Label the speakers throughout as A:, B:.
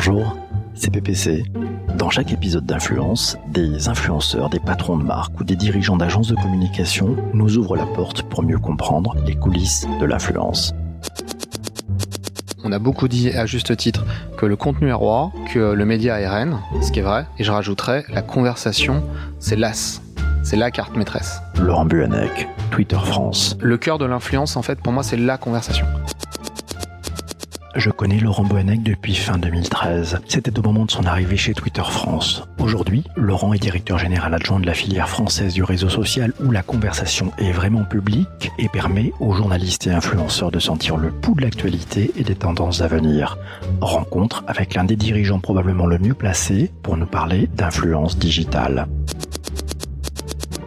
A: Bonjour, c'est PPC. Dans chaque épisode d'Influence, des influenceurs, des patrons de marque ou des dirigeants d'agences de communication nous ouvrent la porte pour mieux comprendre les coulisses de l'influence.
B: On a beaucoup dit à juste titre que le contenu est roi, que le média est reine, ce qui est vrai, et je rajouterais la conversation, c'est l'as, c'est la carte maîtresse.
A: Laurent Buanec, Twitter France.
B: Le cœur de l'influence, en fait, pour moi, c'est la conversation.
A: Je connais Laurent Boanec depuis fin 2013. C'était au moment de son arrivée chez Twitter France. Aujourd'hui, Laurent est directeur général adjoint de la filière française du réseau social où la conversation est vraiment publique et permet aux journalistes et influenceurs de sentir le pouls de l'actualité et des tendances à venir. Rencontre avec l'un des dirigeants probablement le mieux placé pour nous parler d'influence digitale.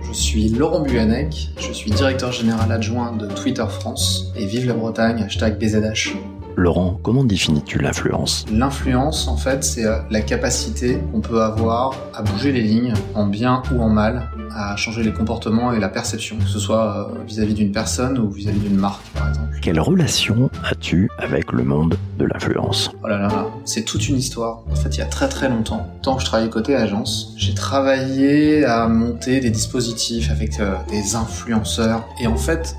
B: Je suis Laurent Buanec, je suis directeur général adjoint de Twitter France et vive la Bretagne, hashtag BZH.
A: Laurent, comment définis-tu l'influence
B: L'influence, en fait, c'est euh, la capacité qu'on peut avoir à bouger les lignes, en bien ou en mal, à changer les comportements et la perception, que ce soit euh, vis-à-vis d'une personne ou vis-à-vis d'une marque, par exemple.
A: Quelle relation as-tu avec le monde de l'influence?
B: Oh là là là, c'est toute une histoire. En fait, il y a très très longtemps, tant que je travaillais côté agence, j'ai travaillé à monter des dispositifs avec euh, des influenceurs. Et en fait,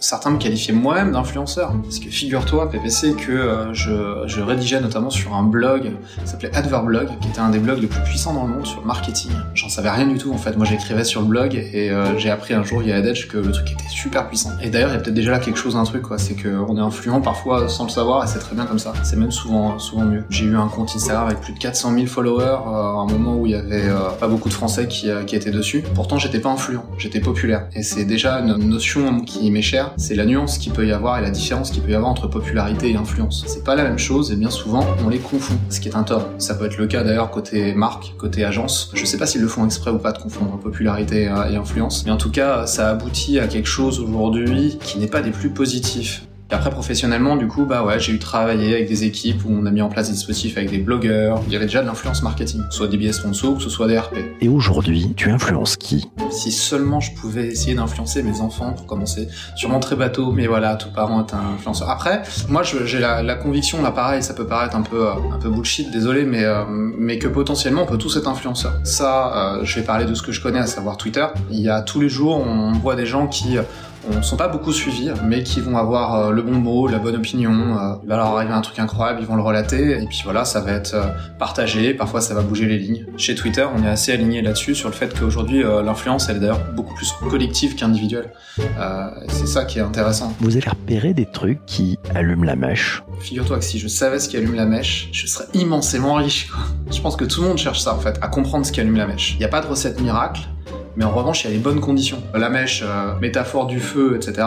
B: certains me qualifiaient moi-même d'influenceur. Parce que figure-toi, PPC, que euh, je, je, rédigeais notamment sur un blog qui s'appelait Adverblog, qui était un des blogs les plus puissants dans le monde sur le marketing. J'en savais rien du tout en fait. Moi j'écrivais sur le blog et euh, j'ai appris un jour il y a Edge que le truc était super puissant. Et d'ailleurs il y a peut-être déjà là quelque chose d'un truc quoi, c'est qu'on est influent parfois sans le savoir et c'est très bien comme ça. C'est même souvent souvent mieux. J'ai eu un compte Instagram avec plus de 400 000 followers euh, à un moment où il y avait pas beaucoup de Français qui, qui étaient dessus. Pourtant j'étais pas influent, j'étais populaire. Et c'est déjà une notion qui m'est chère c'est la nuance qu'il peut y avoir et la différence qu'il peut y avoir entre popularité et influence. C'est pas la même chose et bien souvent on les confond, ce qui est un tort. Ça peut être le cas d'ailleurs côté marque, côté agence. Je sais pas s'ils le font exprès ou pas de confondre popularité et influence, mais en tout cas ça aboutit à quelque chose aujourd'hui qui n'est pas des plus positifs. Et après, professionnellement, du coup, bah ouais, j'ai eu travaillé avec des équipes où on a mis en place des dispositifs avec des blogueurs. Il y avait déjà de l'influence marketing, soit des billets sponsors, que ce soit des RP.
A: Et aujourd'hui, tu influences qui?
B: Si seulement je pouvais essayer d'influencer mes enfants, pour commencer. Sûrement très bateau, mais voilà, tout parent est un influenceur. Après, moi, j'ai la, la, conviction, là, pareil, ça peut paraître un peu, un peu bullshit, désolé, mais, euh, mais que potentiellement, on peut tous être influenceurs. Ça, euh, je vais parler de ce que je connais, à savoir Twitter. Il y a tous les jours, on voit des gens qui ne sont pas beaucoup suivis, mais qui vont avoir euh, le bon mot, la bonne opinion. Euh, il va leur arriver un truc incroyable, ils vont le relater, et puis voilà, ça va être euh, partagé. Parfois, ça va bouger les lignes. Chez Twitter, on est assez aligné là-dessus sur le fait qu'aujourd'hui, l'influence, elle est d'ailleurs beaucoup plus collective qu'individuelle. c'est ça qui est intéressant.
A: Vous allez repérer des trucs qui allument la mèche.
B: Figure-toi que si je savais ce qui allume la mèche, je serais immensément riche. Je pense que tout le monde cherche ça en fait, à comprendre ce qui allume la mèche. Il n'y a pas de recette miracle mais en revanche, il y a les bonnes conditions. La mèche, euh, métaphore du feu, etc.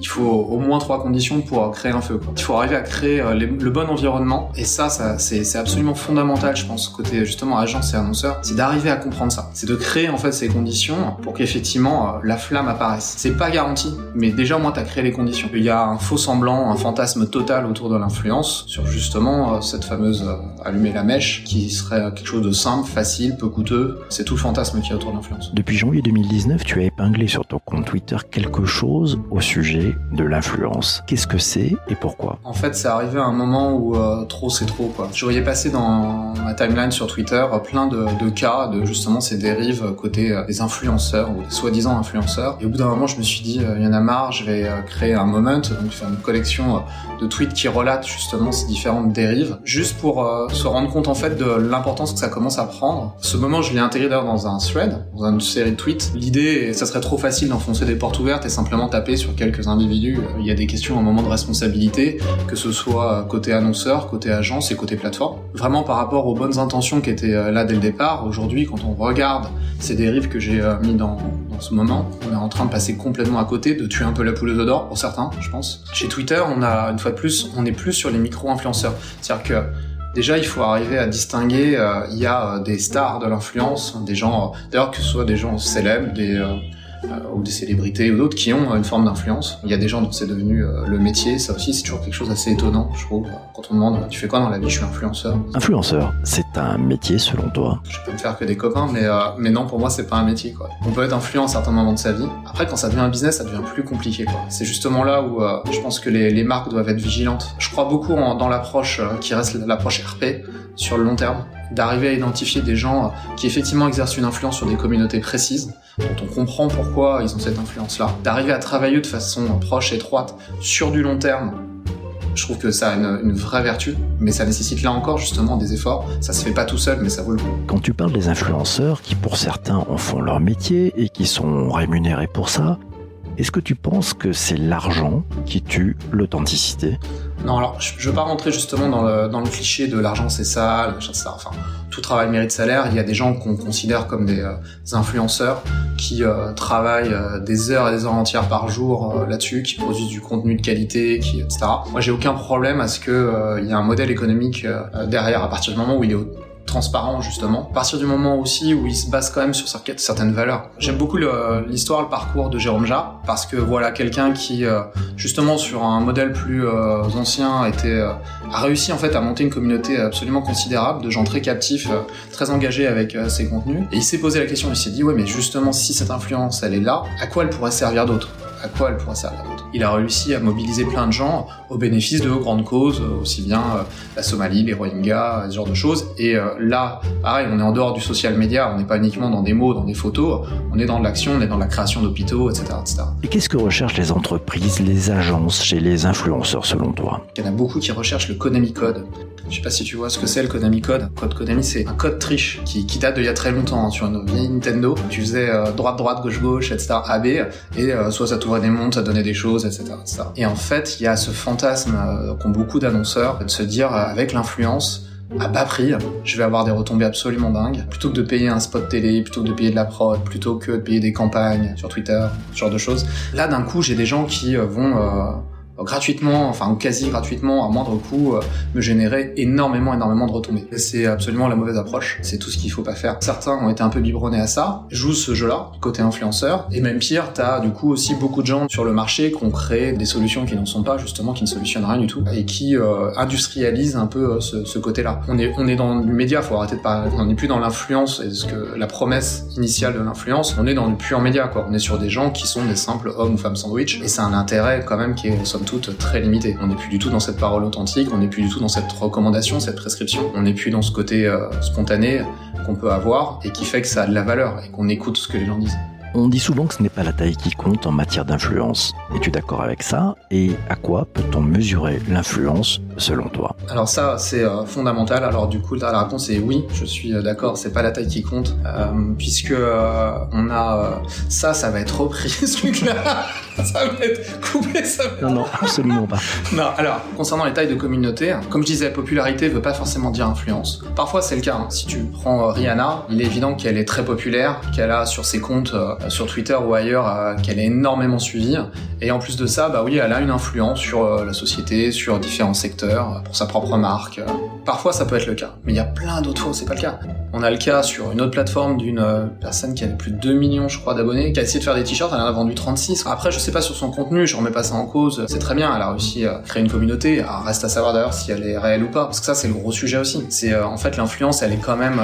B: Il faut au moins trois conditions pour créer un feu. Il faut arriver à créer euh, le bon environnement, et ça, ça c'est absolument fondamental, je pense, côté justement agence et annonceur, c'est d'arriver à comprendre ça. C'est de créer en fait ces conditions pour qu'effectivement euh, la flamme apparaisse. C'est pas garanti, mais déjà au moins t'as créé les conditions. Il y a un faux semblant, un fantasme total autour de l'influence sur justement cette fameuse allumer la mèche, qui serait quelque chose de simple, facile, peu coûteux. C'est tout le fantasme qui est autour de l'influence.
A: Depuis janvier 2019, tu as épinglé sur ton compte Twitter quelque chose au sujet de l'influence. Qu'est-ce que c'est et pourquoi?
B: En fait, c'est arrivé à un moment où euh, trop c'est trop quoi. Je voyais passer dans ma timeline sur Twitter euh, plein de, de cas de justement ces dérives côté euh, des influenceurs ou des soi-disant influenceurs. Et au bout d'un moment, je me suis dit, il y en a marre, je vais créer un moment, donc faire une collection de tweets qui relatent justement ces différentes dérives, juste pour se rendre compte en fait de l'importance que ça commence à prendre. Ce moment, je l'ai intégré d'ailleurs dans un thread, dans une série tweet. L'idée, ça serait trop facile d'enfoncer des portes ouvertes et simplement taper sur quelques individus. Il y a des questions un moment de responsabilité, que ce soit côté annonceur, côté agence et côté plateforme. Vraiment par rapport aux bonnes intentions qui étaient euh, là dès le départ, aujourd'hui, quand on regarde ces dérives que j'ai euh, mis dans, dans ce moment, on est en train de passer complètement à côté, de tuer un peu la poule aux d'or pour certains, je pense. Chez Twitter, on a, une fois plus, on est plus sur les micro-influenceurs. C'est-à-dire que Déjà, il faut arriver à distinguer. Euh, il y a des stars de l'influence, des gens, d'ailleurs que ce soit des gens célèbres, des ou des célébrités ou d'autres qui ont une forme d'influence. Il y a des gens dont c'est devenu le métier, ça aussi c'est toujours quelque chose d'assez étonnant, je trouve. Quand on demande tu fais quoi dans la vie, je suis influenceur.
A: Influenceur, c'est un métier selon toi?
B: Je peux me faire que des copains, mais mais non pour moi c'est pas un métier quoi. On peut être influent à certains moments de sa vie. Après quand ça devient un business, ça devient plus compliqué quoi. C'est justement là où je pense que les, les, marques doivent être vigilantes. Je crois beaucoup dans l'approche qui reste l'approche RP sur le long terme d'arriver à identifier des gens qui effectivement exercent une influence sur des communautés précises, dont on comprend pourquoi ils ont cette influence-là, d'arriver à travailler de façon proche, étroite, sur du long terme. Je trouve que ça a une, vraie vertu, mais ça nécessite là encore justement des efforts. Ça se fait pas tout seul, mais ça vaut le coup.
A: Quand tu parles des influenceurs qui pour certains en font leur métier et qui sont rémunérés pour ça, est-ce que tu penses que c'est l'argent qui tue l'authenticité?
B: Non, alors je ne veux pas rentrer justement dans le, cliché de l'argent c'est ça, ça. Enfin, tout travail mérite salaire. Il y a des gens qu'on considère comme des, euh, influenceurs qui euh, travaillent euh, des heures et des heures entières par jour là-dessus, qui produisent du contenu de qualité, qui, etc. Moi, j'ai aucun problème à ce que il y ait un modèle économique derrière à partir du moment où il est transparent justement. À partir du moment aussi où il se base quand même sur certaines valeurs. J'aime beaucoup l'histoire, le, parcours de Jérôme Jarre parce que voilà quelqu'un qui euh, justement sur un modèle plus euh, ancien euh, a réussi en fait à monter une communauté absolument considérable de gens très captifs, très engagés avec ses contenus. Et il s'est posé la question, il s'est dit ouais mais justement si cette influence elle est là, à quoi elle pourrait servir d'autre? À quoi elle pourrait servir d'autre il a réussi à mobiliser plein de gens au bénéfice de grandes causes, aussi bien euh, la Somalie, les Rohingyas, ce genre de choses. Et euh, là, pareil, on est en dehors du social media, on n'est pas uniquement dans des mots, dans des photos, on est dans de l'action, on est dans la création d'hôpitaux, etc., etc.
A: Et qu'est-ce que recherchent les entreprises, les agences chez les influenceurs selon toi?
B: Il y en a beaucoup qui recherchent le Konami Code. Je sais pas si tu vois ce que c'est le Konami Code. Code Konami, c'est un code triche qui, qui date d'il y a très longtemps hein, sur une vieille Nintendo. Tu faisais euh, droite droite gauche gauche etc. AB et soit ça t'ouvrait des montres, ça donnait des choses, etc. Et en fait, il y a ce fantasme euh, qu'ont beaucoup d'annonceurs de se dire euh, avec l'influence, à bas prix, je vais avoir des retombées absolument dingues. Plutôt que de payer un spot télé, plutôt que de payer de la prod, plutôt que de payer des campagnes sur Twitter, ce genre de choses. Là, d'un coup, j'ai des gens qui euh, vont gratuitement, enfin ou quasi gratuitement, à moindre coût, euh, me générer énormément, énormément de retombées. C'est absolument la mauvaise approche. C'est tout ce qu'il faut pas faire. Certains ont été un peu biberonnés à ça, jouent ce jeu-là, côté influenceur, et même pire, t'as du coup aussi beaucoup de gens sur le marché qui ont créé des solutions qui n'en sont pas justement, qui ne solutionnent rien du tout, et qui euh, industrialisent un peu euh, ce, côté-là. On est, on est dans du média, faut arrêter de parler. On n'est plus dans l'influence et ce que la promesse initiale de l'influence. On est dans du pur média, quoi. On est sur des gens qui sont des simples hommes ou femmes sandwich, et c'est un intérêt quand même qui est somme très limité. On n'est plus du tout dans cette parole authentique, on n'est plus du tout dans cette recommandation, cette prescription. On n'est plus dans ce côté euh, spontané qu'on peut avoir et qui fait que ça a de la valeur et qu'on écoute ce que les gens disent.
A: On dit souvent que ce n'est pas la taille qui compte en matière d'influence. Es-tu d'accord avec ça? Et à quoi peut-on mesurer l'influence selon toi?
B: Alors ça, c'est euh, fondamental. Alors du coup, la réponse est oui, je suis euh, d'accord, c'est pas la taille qui compte, euh, puisque on a ça, ça va être repris ce truc-là. ça va être coupé, ça va...
A: Non, non, absolument pas.
B: non, alors, concernant les tailles de communauté, comme je disais, popularité veut pas forcément dire influence. Parfois, c'est le cas. Hein. Si tu prends Rihanna, il est évident qu'elle est très populaire, qu'elle a sur ses comptes sur Twitter ou ailleurs euh, qu'elle est énormément suivie. Et en plus de ça, bah oui, elle a une influence sur euh, la société, sur différents secteurs, pour sa propre marque. Parfois, ça peut être le cas. Mais il y a plein d'autres fois c'est pas le cas. On a le cas sur une autre plateforme d'une personne qui avait plus de 2 millions, je crois, d'abonnés, qui a essayé de faire des t-shirts, elle en a vendu 36. Après, je sais pas sur son contenu, je remets pas ça en cause. C'est très bien, elle a réussi à créer une communauté. reste à savoir d'ailleurs si elle est réelle ou pas. Parce que ça, c'est le gros sujet aussi. C'est, en fait, l'influence, elle est quand même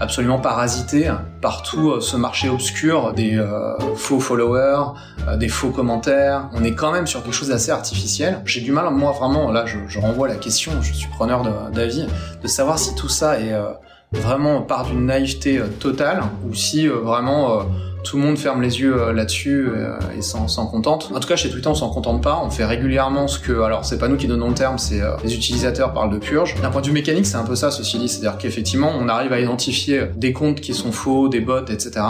B: absolument parasitée par tout ce marché obscur des euh, faux followers, euh, des faux commentaires. On est quand même sur quelque chose d'assez artificiel. J'ai du mal, moi vraiment, là je, je renvoie la question, je suis preneur d'avis, de, savoir si tout ça est euh, vraiment part d'une naïveté totale ou si vraiment tout le monde ferme les yeux euh, là-dessus euh, et s'en contente. En tout cas, chez Twitter, on s'en contente pas. On fait régulièrement ce que, alors c'est pas nous qui donnons le terme, c'est euh, les utilisateurs parlent de purge. D'un point de vue mécanique, c'est un peu ça, ceci dit, c'est-à-dire qu'effectivement, on arrive à identifier des comptes qui sont faux, des bots, etc.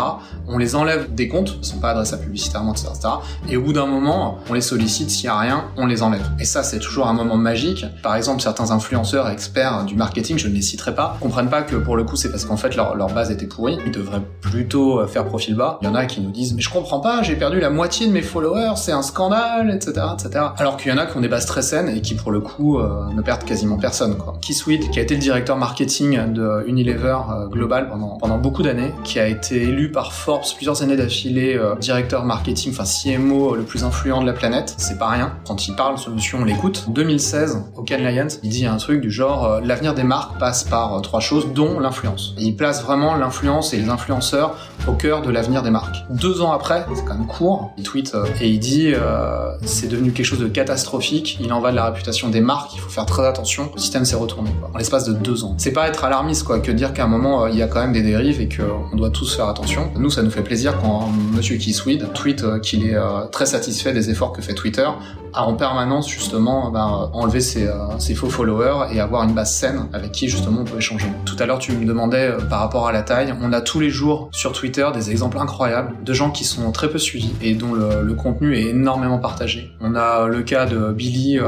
B: On les enlève des comptes, qui sont pas adressés publicitairement, etc., etc. Et au bout d'un moment, on les sollicite, s'il y a rien, on les enlève. Et ça, c'est toujours un moment magique. Par exemple, certains influenceurs experts du marketing, je ne les citerai pas, comprennent pas que pour le coup, c'est parce qu'en fait leur, leur base était pourrie. Ils devraient plutôt faire profil bas
C: Il y en a qui nous disent mais je comprends pas, j'ai perdu la moitié de mes followers, c'est un scandale, etc., etc. Alors qu'il y en a qui ont des bases très saines et qui pour le coup euh, ne perdent quasiment personne. Quoi. Keith Sweet, qui a été le directeur marketing de Unilever euh, Global pendant pendant beaucoup d'années, qui a été élu par Forbes plusieurs années d'affilée euh, directeur marketing, enfin CMO le plus influent de la planète, c'est pas rien. Quand il parle solution, on l'écoute. 2016, au Cannes Lions, il dit un truc du genre l'avenir des marques passe par trois choses, dont l'influence. il place vraiment l'influence et les influenceurs au cœur de l'avenir marques. Deux ans après, c'est quand même court, il tweet euh, et il dit euh, c'est devenu quelque chose de catastrophique, il en va de la réputation des marques, il faut faire très attention, le système s'est retourné quoi, en l'espace de deux ans. C'est pas être alarmiste quoi, que dire qu'à un moment euh, il y a quand même des dérives et qu'on doit tous faire attention. Nous ça nous fait plaisir quand Monsieur Kisweed tweet qu'il est très satisfait des efforts que fait Twitter à en permanence justement bah, enlever ses, ses, faux followers et avoir une base saine avec qui justement on peut échanger. Tout à l'heure tu me demandais par rapport à la taille, on a tous les jours sur Twitter des exemples incroyables de gens qui sont très peu suivis et dont le, contenu est énormément partagé. On a le cas de Billy euh,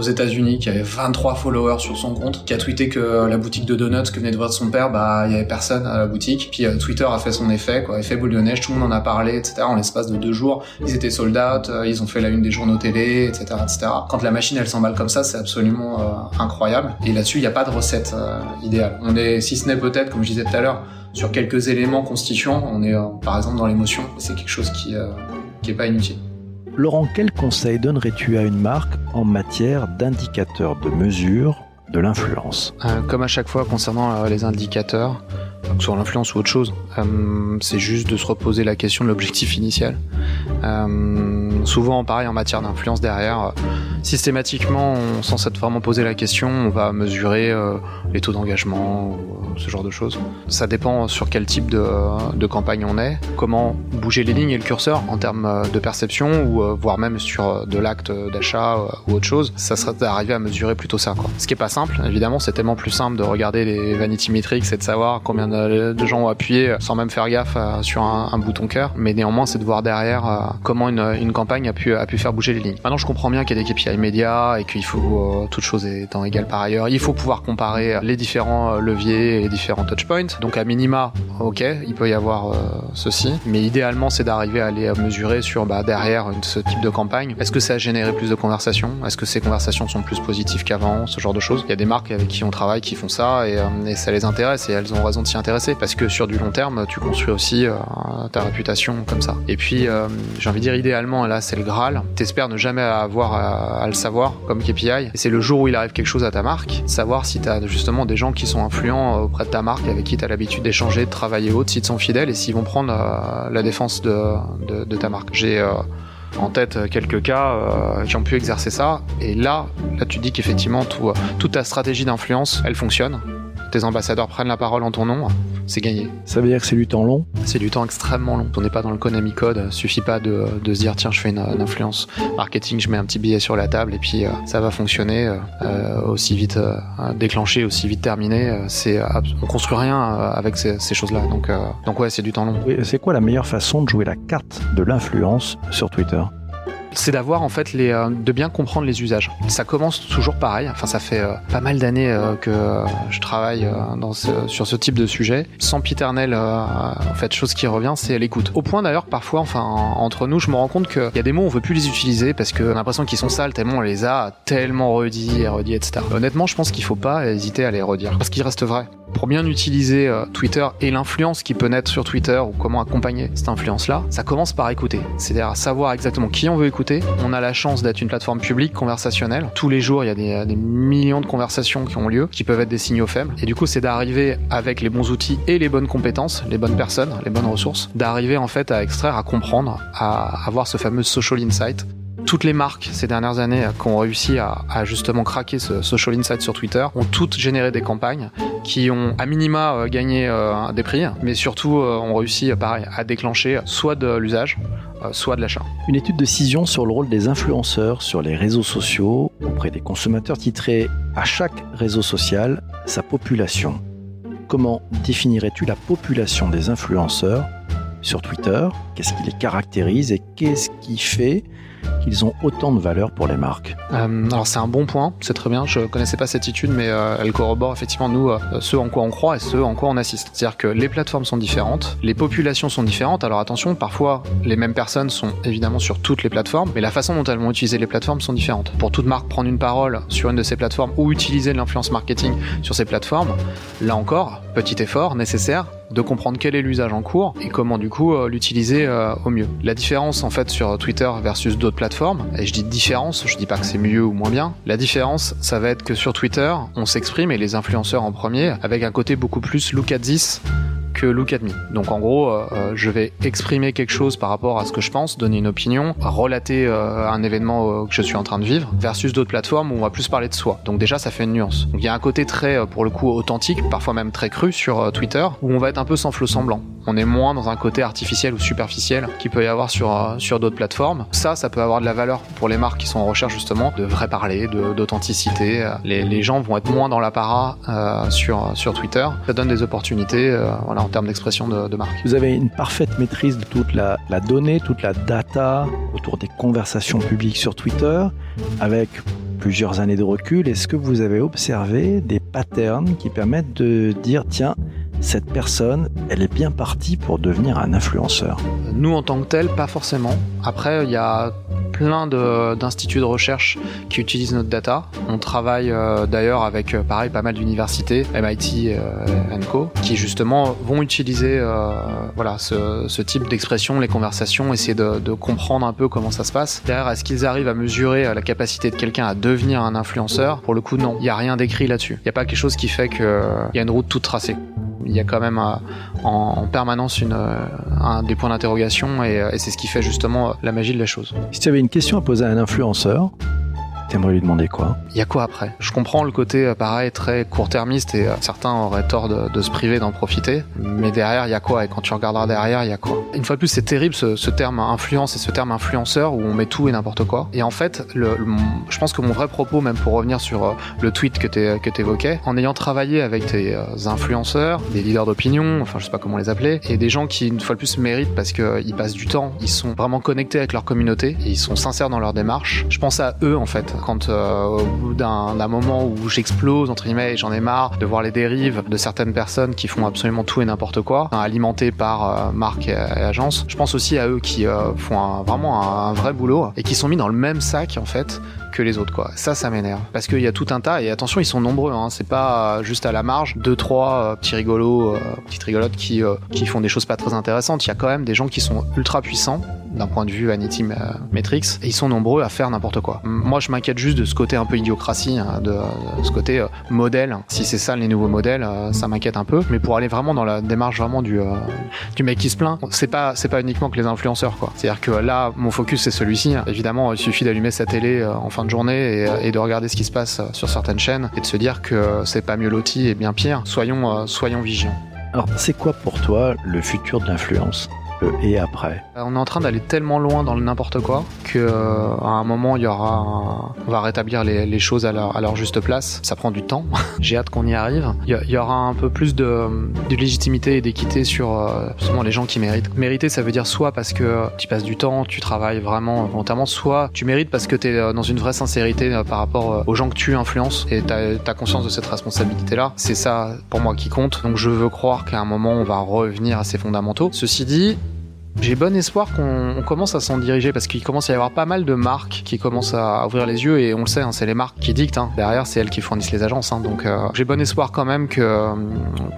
C: aux États-Unis qui avait 23 followers sur son compte, qui a tweeté que la boutique de donuts que venait de voir son père, bah il y avait personne à la boutique. Puis euh, Twitter a fait son effet, quoi, effet boule de neige, tout le monde en a parlé, etc. En l'espace de deux jours, ils étaient sold out, euh, ils ont fait la une des journaux télé, etc., etc. Quand la machine elle s'emballe comme ça, c'est absolument incroyable. Et là-dessus, il n'y a pas de recette idéale. On est, si ce n'est peut-être, comme je disais tout à l'heure, sur quelques éléments constituants. On est euh, par exemple dans l'émotion. C'est quelque chose qui euh, qui pas inutile.
A: Laurent, quel conseil donnerais-tu à une marque en matière d'indicateurs de mesure de l'influence?
B: Euh, Comme à chaque fois concernant les indicateurs, sur l'influence ou autre chose, c'est juste de se reposer la question de l'objectif initial. Souvent, pareil en matière d'influence derrière, systématiquement, sans s'être vraiment posé la question, on va mesurer les taux d'engagement, ce genre de choses. Ça dépend sur quel type de, campagne on est, comment bouger les lignes et le curseur en termes de perception ou euh, voire même sur de l'acte d'achat euh, ou autre chose. Ça serait d'arriver à mesurer plutôt ça. Quoi. Ce qui est pas simple, évidemment, c'est tellement plus simple de regarder les vanity metrics et de savoir combien de, gens ont appuyé sans même faire gaffe euh, sur un, bouton cœur. Mais néanmoins, c'est de voir derrière comment une, campagne a pu, faire bouger les lignes. Maintenant, je comprends bien qu'il y a des KPI immédiats et qu'il faut, toute chose étant égale par ailleurs, il faut pouvoir comparer les différents leviers et différents touchpoints. Donc à minima, ok, il peut y avoir euh, ceci, mais idéalement c'est d'arriver à aller mesurer sur bah, derrière ce type de campagne. Est-ce que ça a généré plus de conversations? Est-ce que ces conversations sont plus positives qu'avant? Ce genre de choses. Il y a des marques avec qui on travaille qui font ça et, euh, ça les intéresse et elles ont raison de s'y intéresser parce que sur du long terme, tu construis aussi euh, ta réputation comme ça. Et puis j'ai envie de dire idéalement, là c'est le Graal. T'espères ne jamais avoir à, le savoir comme KPI. Et c'est le jour où il arrive quelque chose à ta marque, savoir si tu as justement des gens qui sont influents auprès de ta marque, avec qui tu as l'habitude d'échanger, de travailler autre, s'ils sont fidèles et s'ils vont prendre euh, la défense de, ta marque. J'ai euh, en tête quelques cas euh, qui ont pu exercer ça, et là, là tu dis qu'effectivement toute ta stratégie d'influence, elle fonctionne tes ambassadeurs prennent la parole en ton nom, c'est gagné.
A: Ça veut dire que c'est du temps long
B: C'est du temps extrêmement long. On n'est pas dans le Konami Code, suffit pas de, de se dire tiens je fais une, influence marketing, je mets un petit billet sur la table et puis euh, ça va fonctionner euh, aussi vite euh, déclenché, aussi vite terminé. c'est on construit rien avec ces, ces choses-là. Donc donc ouais c'est du temps long.
A: c'est quoi la meilleure façon de jouer la carte de l'influence sur Twitter?
B: C'est d'avoir en fait les, euh, de bien comprendre les usages. Ça commence toujours pareil. Enfin, ça fait euh, pas mal d'années euh, que je travaille sur ce type de sujet. Sans piternel, en fait, chose qui revient, c'est l'écoute. Au point d'ailleurs, parfois, enfin, entre nous, je me rends compte qu'il y a des mots on veut plus les utiliser parce qu'on a l'impression qu'ils sont sales tellement on les a tellement redits et redits, etc. Honnêtement, je pense qu'il faut pas hésiter à les redire parce qu'ils restent vrais pour bien utiliser Twitter et l'influence qui peut naître sur Twitter ou comment accompagner cette influence-là, ça commence par écouter. C'est-à-dire savoir exactement qui on veut écouter. On a la chance d'être une plateforme publique, conversationnelle. Tous les jours, il y a des, millions de conversations qui ont lieu, qui peuvent être des signaux faibles. Et du coup, c'est d'arriver avec les bons outils et les bonnes compétences, les bonnes personnes, les bonnes ressources, d'arriver en fait à extraire, à comprendre, à avoir ce fameux social insight toutes les marques ces dernières années qui ont réussi à, justement craquer ce social insight sur Twitter ont toutes généré des campagnes qui ont à minima euh, gagné euh, des prix, mais surtout euh, ont réussi pareil à déclencher soit de l'usage, soit de l'achat.
A: Une étude de Cision sur le rôle des influenceurs sur les réseaux sociaux auprès des consommateurs titrait à chaque réseau social sa population. Comment définirais-tu la population des influenceurs sur Twitter? Qu'est-ce qui les caractérise et qu'est-ce qui fait qu'ils ont autant de valeur pour les marques
B: euh, Alors c'est un bon point, c'est très bien. Je connaissais pas cette étude, mais euh, elle corrobore effectivement nous euh, ce en quoi on croit et ce en quoi on assiste. C'est-à-dire que les plateformes sont différentes, les populations sont différentes. Alors attention, parfois les mêmes personnes sont évidemment sur toutes les plateformes, mais la façon dont elles vont utiliser les plateformes sont différentes. Pour toute marque, prendre une parole sur une de ces plateformes ou utiliser de l'influence marketing sur ces plateformes, là encore, petit effort nécessaire de comprendre quel est l'usage en cours et comment du coup euh, l'utiliser euh, au mieux. La différence en fait sur Twitter versus d'autres plateformes, et je dis différence, je dis pas que c'est mieux ou moins bien, la différence ça va être que sur Twitter on s'exprime et les influenceurs en premier avec un côté beaucoup plus look at this que. Donc en gros, euh, euh, je vais exprimer quelque chose par rapport à ce que je pense, donner une opinion, relater euh, un événement que je suis en train de vivre, versus d'autres plateformes où on va plus parler de soi. Donc déjà, ça fait une nuance. Donc il y a un côté très, pour le coup, authentique, parfois même très cru sur Twitter, où on va être un peu sans flot semblant. On est moins dans un côté artificiel ou superficiel qu'il peut y avoir sur, sur d'autres plateformes. Ça, ça peut avoir de la valeur pour les marques qui sont en recherche justement de vrai parler, d'authenticité. Les, les, gens vont être moins dans l'apparat sur, sur Twitter. Ça donne des opportunités. voilà, termes d'expression de, marque.
A: Vous avez une parfaite maîtrise de toute la, donnée, toute la data autour des conversations publiques sur Twitter, avec plusieurs années de recul. Est-ce que vous avez observé des patterns qui permettent de dire, tiens, cette personne, elle est bien partie pour devenir un influenceur?
B: Nous, en tant que tel, pas forcément. Après, il y a plein d'instituts de, recherche qui utilisent notre data. On travaille euh, d'ailleurs avec, euh, pareil, pas mal d'universités, MIT euh, Co, qui justement vont utiliser voilà, ce, ce type d'expression, les conversations, essayer de, de, comprendre un peu comment ça se passe. Derrière, est-ce qu'ils arrivent à mesurer la capacité de quelqu'un à devenir un influenceur? Pour le coup, non. Il n'y a rien d'écrit là-dessus. Il n'y a pas quelque chose qui fait qu'il y a une route toute tracée il y a quand même euh, en, permanence euh, un, des points d'interrogation et, euh, et c'est ce qui fait justement la magie de la chose.
A: Si tu avais une question à poser à un influenceur, T'aimerais lui demander quoi?
B: Il y a quoi après? Je comprends le côté euh, pareil très court-termiste et euh, certains auraient tort de, se priver d'en profiter, mais derrière il y a quoi? Et quand tu regarderas derrière, il y a quoi? Une fois de plus, c'est terrible ce, terme influence et ce terme influenceur où on met tout et n'importe quoi. Et en fait, je pense que mon vrai propos, même pour revenir sur euh, le tweet que tu évoquais, en ayant travaillé avec des influenceurs, des leaders d'opinion, enfin je sais pas comment les appeler, et des gens qui une fois de plus méritent parce qu'ils passent du temps, ils sont vraiment connectés avec leur communauté et ils sont sincères dans leur démarche. Je pense à eux en fait quand euh, au bout d'un moment où j'explose entre guillemets et j'en ai marre de voir les dérives de certaines personnes qui font absolument tout et n'importe quoi, hein, alimentées par euh, marques et, agences. Je pense aussi à eux qui euh, font vraiment un, vrai boulot et qui sont mis dans le même sac en fait que les autres quoi. Ça, ça m'énerve parce qu'il y a tout un tas et attention, ils sont nombreux. Hein. C'est pas juste à la marge deux trois petits rigolos, petites rigolotes qui qui font des choses pas très intéressantes. Il y a quand même des gens qui sont ultra puissants d'un point de vue Vanity Metrics et ils sont nombreux à faire n'importe quoi. Moi, je m'inquiète juste de ce côté un peu idiocratie, hein, de, ce côté euh, modèle. Si c'est ça les nouveaux modèles, euh, ça m'inquiète un peu. Mais pour aller vraiment dans la démarche vraiment du, euh, du mec qui se plaint, c'est pas, c'est pas uniquement que les influenceurs, quoi. C'est-à-dire que là, mon focus c'est celui-ci. Évidemment, il suffit d'allumer sa télé en de journée et, de regarder ce qui se passe sur certaines chaînes et de se dire que c'est pas mieux loti et bien pire. Soyons, soyons vigilants.
A: Alors, c'est quoi pour toi le futur de l'influence? Et après.
B: Euh, on est en train d'aller tellement loin dans le n'importe quoi que euh, à un moment il y aura, on va rétablir les, choses à leur, à leur, juste place. Ça prend du temps. J'ai hâte qu'on y arrive. Il y, aura un peu plus de, de légitimité et d'équité sur euh, les gens qui méritent. Mériter, ça veut dire soit parce que tu passes du temps, tu travailles vraiment volontairement, soit tu mérites parce que tu es euh, dans une vraie sincérité par rapport aux gens que tu influences et tu as, conscience de cette responsabilité-là. C'est ça pour moi qui compte. Donc je veux croire qu'à un moment on va revenir à ces fondamentaux. Ceci dit, j'ai bon espoir qu'on commence à s'en diriger parce qu'il commence à y avoir pas mal de marques qui commencent à ouvrir les yeux et on le sait, hein, c'est les marques qui dictent. Hein. Derrière, c'est elles qui fournissent les agences. Hein. donc euh, j'ai bon espoir quand même que euh,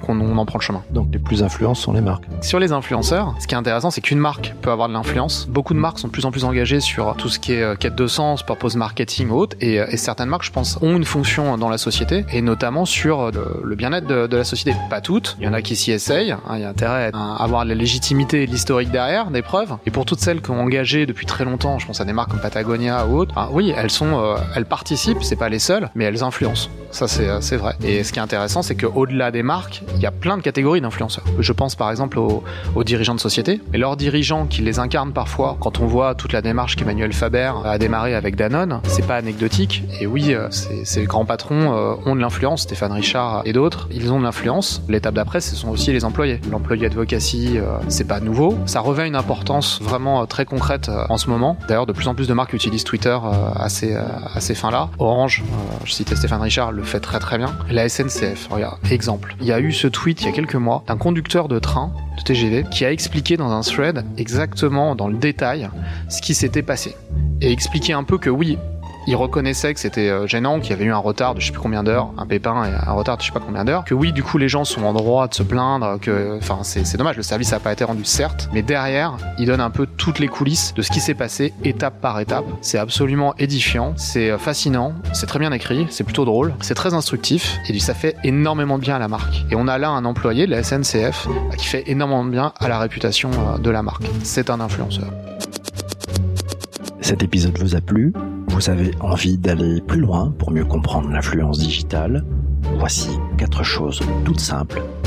B: qu'on en prend le chemin.
A: Donc les plus influents sont les marques.
B: Sur les influenceurs, ce qui est intéressant, c'est qu'une marque peut avoir de l'influence. Beaucoup de marques sont de plus en plus engagées sur tout ce qui est euh, quête de sens, purpose marketing ou autre, et, et, certaines marques, je pense, ont une fonction dans la société et notamment sur le, bien-être de, de, la société. Pas toutes. Il y en a qui s'y essayent. Il y a intérêt à avoir la légitimité et l'historique derrière des preuves. Et pour toutes celles qui ont engagé depuis très longtemps, je pense à des marques comme Patagonia ou autres, ah oui, elles sont, euh, elles participent, c'est pas les seules, mais elles influencent. Ça c'est vrai. Et ce qui est intéressant, c'est qu'au-delà des marques, il y a plein de catégories d'influenceurs. Je pense par exemple aux, dirigeants de société, et leurs dirigeants qui les incarnent parfois, quand on voit toute la démarche qu'Emmanuel Faber a démarré avec Danone, c'est pas anecdotique. Et oui, euh, ces grands patrons euh, ont de l'influence, Stéphane Richard et d'autres, ils ont de l'influence. L'étape d'après, ce sont aussi les employés. L'employé advocacy, euh, c'est pas nouveau. Ça revêt une importance vraiment très concrète en ce moment. D'ailleurs, de plus en plus de marques utilisent Twitter à ces, à ces fins-là. Orange, je citais Stéphane Richard, le fait très très bien. La SNCF, regarde, exemple. Il y a eu ce tweet il y a quelques mois d'un conducteur de train de TGV qui a expliqué dans un thread exactement dans le détail ce qui s'était passé et expliqué un peu que oui, il reconnaissait que c'était euh, gênant, qu'il y avait eu un retard de je sais plus combien d'heures, un pépin et un retard de je sais pas combien d'heures, que oui, du coup, les gens sont en droit de se plaindre, que, enfin, c'est dommage, le service n'a pas été rendu, certes, mais derrière, il donne un peu toutes les coulisses de ce qui s'est passé étape par étape. C'est absolument édifiant, c'est euh, fascinant, c'est très bien écrit, c'est plutôt drôle, c'est très instructif, et ça fait énormément de bien à la marque. Et on a là un employé de la SNCF qui fait énormément de bien à la réputation euh, de la marque. C'est un influenceur.
A: Cet épisode vous a plu? Vous avez envie d'aller plus loin pour mieux comprendre l'influence digitale, voici quatre choses toutes simples